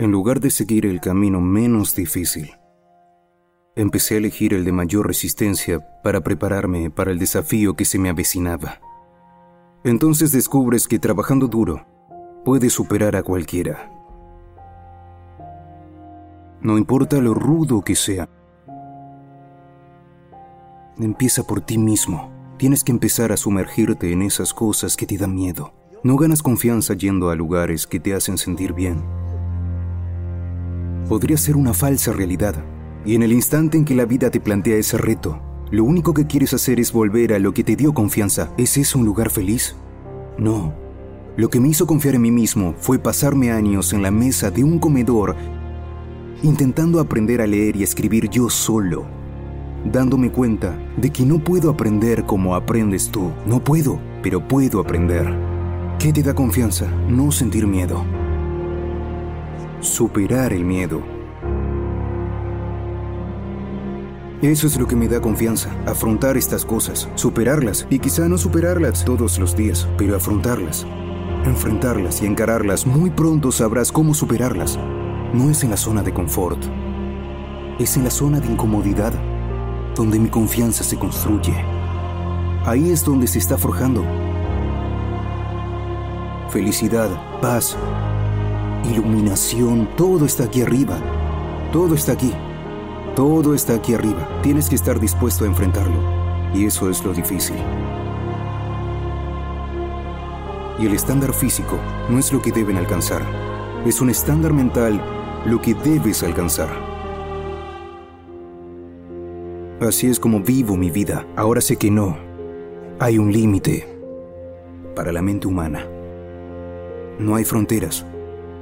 En lugar de seguir el camino menos difícil, empecé a elegir el de mayor resistencia para prepararme para el desafío que se me avecinaba. Entonces descubres que trabajando duro puedes superar a cualquiera. No importa lo rudo que sea. Empieza por ti mismo. Tienes que empezar a sumergirte en esas cosas que te dan miedo. No ganas confianza yendo a lugares que te hacen sentir bien. Podría ser una falsa realidad. Y en el instante en que la vida te plantea ese reto, lo único que quieres hacer es volver a lo que te dio confianza. ¿Es eso un lugar feliz? No. Lo que me hizo confiar en mí mismo fue pasarme años en la mesa de un comedor intentando aprender a leer y escribir yo solo, dándome cuenta de que no puedo aprender como aprendes tú. No puedo, pero puedo aprender. ¿Qué te da confianza? No sentir miedo. Superar el miedo. Eso es lo que me da confianza, afrontar estas cosas, superarlas y quizá no superarlas todos los días, pero afrontarlas, enfrentarlas y encararlas. Muy pronto sabrás cómo superarlas. No es en la zona de confort, es en la zona de incomodidad donde mi confianza se construye. Ahí es donde se está forjando. Felicidad, paz, iluminación, todo está aquí arriba. Todo está aquí. Todo está aquí arriba. Tienes que estar dispuesto a enfrentarlo. Y eso es lo difícil. Y el estándar físico no es lo que deben alcanzar. Es un estándar mental lo que debes alcanzar. Así es como vivo mi vida. Ahora sé que no. Hay un límite para la mente humana. No hay fronteras.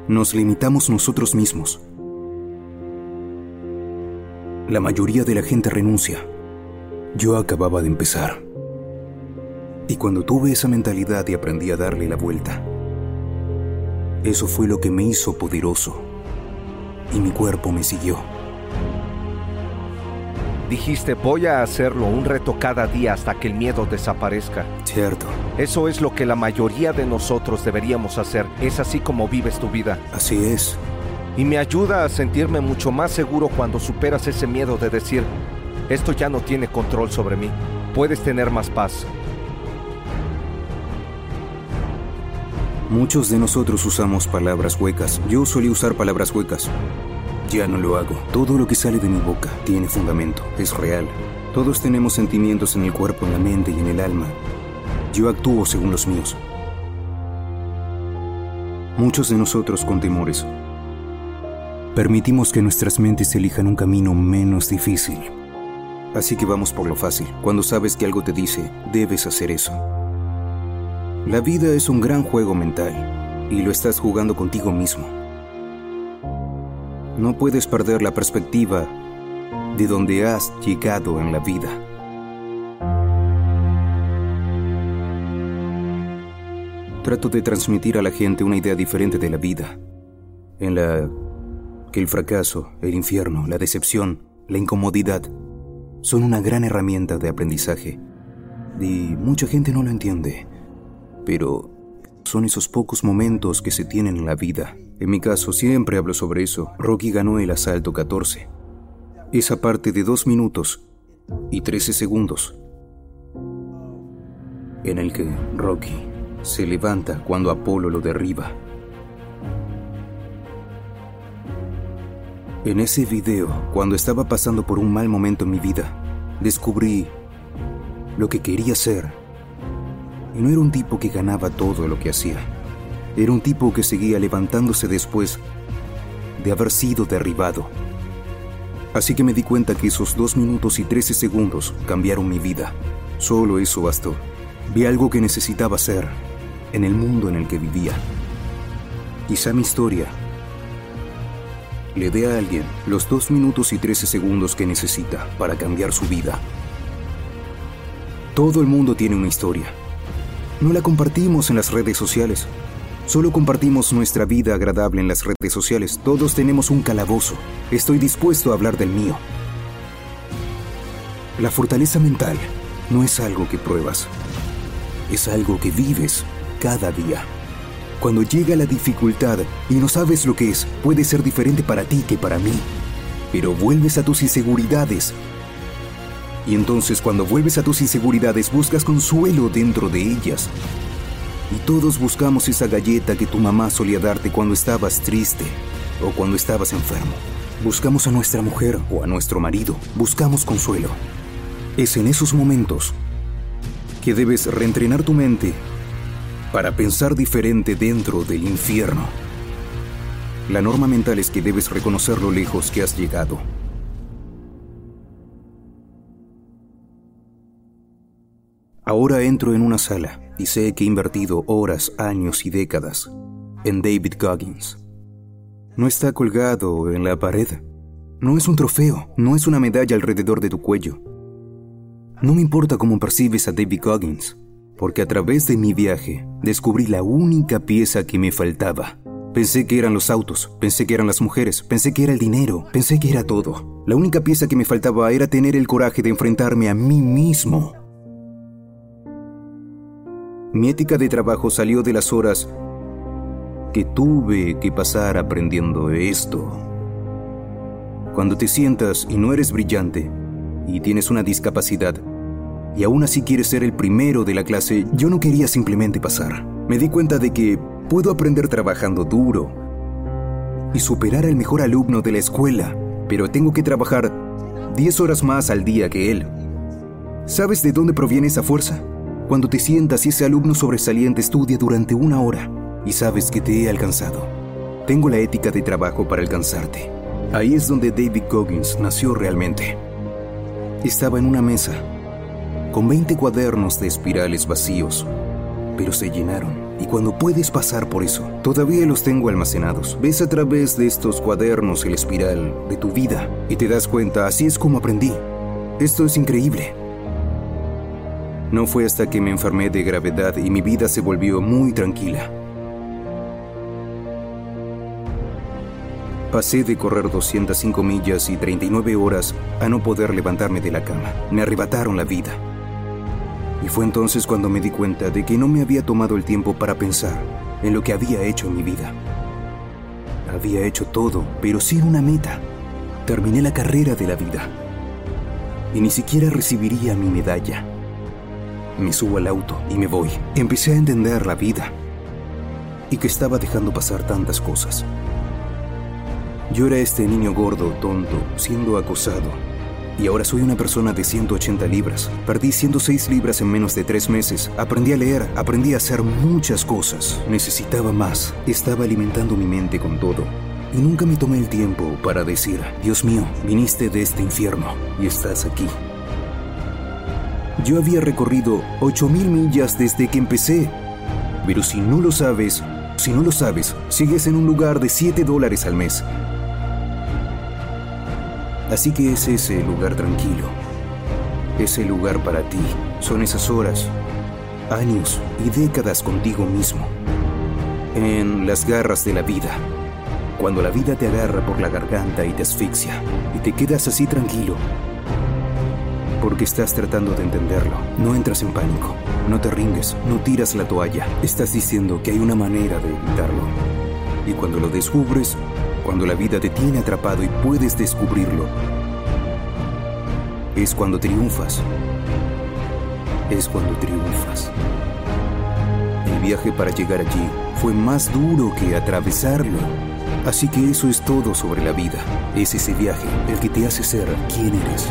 Nos limitamos nosotros mismos. La mayoría de la gente renuncia. Yo acababa de empezar. Y cuando tuve esa mentalidad y aprendí a darle la vuelta, eso fue lo que me hizo poderoso y mi cuerpo me siguió. Dijiste, voy a hacerlo un reto cada día hasta que el miedo desaparezca. Cierto. Eso es lo que la mayoría de nosotros deberíamos hacer. Es así como vives tu vida. Así es. Y me ayuda a sentirme mucho más seguro cuando superas ese miedo de decir, esto ya no tiene control sobre mí. Puedes tener más paz. Muchos de nosotros usamos palabras huecas. Yo solía usar palabras huecas. Ya no lo hago. Todo lo que sale de mi boca tiene fundamento, es real. Todos tenemos sentimientos en el cuerpo, en la mente y en el alma. Yo actúo según los míos. Muchos de nosotros con temores. Permitimos que nuestras mentes elijan un camino menos difícil. Así que vamos por lo fácil. Cuando sabes que algo te dice, debes hacer eso. La vida es un gran juego mental y lo estás jugando contigo mismo. No puedes perder la perspectiva de donde has llegado en la vida. Trato de transmitir a la gente una idea diferente de la vida, en la que el fracaso, el infierno, la decepción, la incomodidad son una gran herramienta de aprendizaje. Y mucha gente no lo entiende, pero son esos pocos momentos que se tienen en la vida. En mi caso siempre hablo sobre eso. Rocky ganó el asalto 14. Esa parte de 2 minutos y 13 segundos en el que Rocky se levanta cuando Apolo lo derriba. En ese video, cuando estaba pasando por un mal momento en mi vida, descubrí lo que quería ser. No era un tipo que ganaba todo lo que hacía. Era un tipo que seguía levantándose después de haber sido derribado. Así que me di cuenta que esos dos minutos y trece segundos cambiaron mi vida. Solo eso bastó. Vi algo que necesitaba hacer en el mundo en el que vivía. Quizá mi historia le dé a alguien los dos minutos y trece segundos que necesita para cambiar su vida. Todo el mundo tiene una historia. No la compartimos en las redes sociales. Solo compartimos nuestra vida agradable en las redes sociales. Todos tenemos un calabozo. Estoy dispuesto a hablar del mío. La fortaleza mental no es algo que pruebas. Es algo que vives cada día. Cuando llega la dificultad y no sabes lo que es, puede ser diferente para ti que para mí. Pero vuelves a tus inseguridades. Y entonces cuando vuelves a tus inseguridades buscas consuelo dentro de ellas. Y todos buscamos esa galleta que tu mamá solía darte cuando estabas triste o cuando estabas enfermo. Buscamos a nuestra mujer o a nuestro marido. Buscamos consuelo. Es en esos momentos que debes reentrenar tu mente para pensar diferente dentro del infierno. La norma mental es que debes reconocer lo lejos que has llegado. Ahora entro en una sala y sé que he invertido horas, años y décadas en David Goggins. No está colgado en la pared. No es un trofeo, no es una medalla alrededor de tu cuello. No me importa cómo percibes a David Goggins porque a través de mi viaje descubrí la única pieza que me faltaba. Pensé que eran los autos, pensé que eran las mujeres, pensé que era el dinero, pensé que era todo. La única pieza que me faltaba era tener el coraje de enfrentarme a mí mismo. Mi ética de trabajo salió de las horas que tuve que pasar aprendiendo esto. Cuando te sientas y no eres brillante y tienes una discapacidad, y aún así quieres ser el primero de la clase, yo no quería simplemente pasar. Me di cuenta de que puedo aprender trabajando duro y superar al mejor alumno de la escuela, pero tengo que trabajar 10 horas más al día que él. ¿Sabes de dónde proviene esa fuerza? Cuando te sientas y ese alumno sobresaliente estudia durante una hora y sabes que te he alcanzado. Tengo la ética de trabajo para alcanzarte. Ahí es donde David Goggins nació realmente. Estaba en una mesa con 20 cuadernos de espirales vacíos, pero se llenaron. Y cuando puedes pasar por eso, todavía los tengo almacenados. Ves a través de estos cuadernos el espiral de tu vida y te das cuenta, así es como aprendí. Esto es increíble. No fue hasta que me enfermé de gravedad y mi vida se volvió muy tranquila. Pasé de correr 205 millas y 39 horas a no poder levantarme de la cama. Me arrebataron la vida. Y fue entonces cuando me di cuenta de que no me había tomado el tiempo para pensar en lo que había hecho en mi vida. Había hecho todo, pero sin una meta. Terminé la carrera de la vida. Y ni siquiera recibiría mi medalla. Me subo al auto y me voy. Empecé a entender la vida. Y que estaba dejando pasar tantas cosas. Yo era este niño gordo, tonto, siendo acosado, y ahora soy una persona de 180 libras. Perdí 106 libras en menos de tres meses. Aprendí a leer, aprendí a hacer muchas cosas. Necesitaba más. Estaba alimentando mi mente con todo. Y nunca me tomé el tiempo para decir, Dios mío, viniste de este infierno y estás aquí. Yo había recorrido 8.000 millas desde que empecé. Pero si no lo sabes, si no lo sabes, sigues en un lugar de 7 dólares al mes Así que es ese lugar tranquilo. Ese lugar para ti. Son esas horas, años y décadas contigo mismo. En las garras de la vida. Cuando la vida te agarra por la garganta y te asfixia. Y te quedas así tranquilo. Porque estás tratando de entenderlo. No entras en pánico. No te rindes. No tiras la toalla. Estás diciendo que hay una manera de evitarlo. Y cuando lo descubres, cuando la vida te tiene atrapado y puedes descubrirlo, es cuando triunfas. Es cuando triunfas. el viaje para llegar allí fue más duro que atravesarlo. Así que eso es todo sobre la vida. Es ese viaje el que te hace ser quien eres.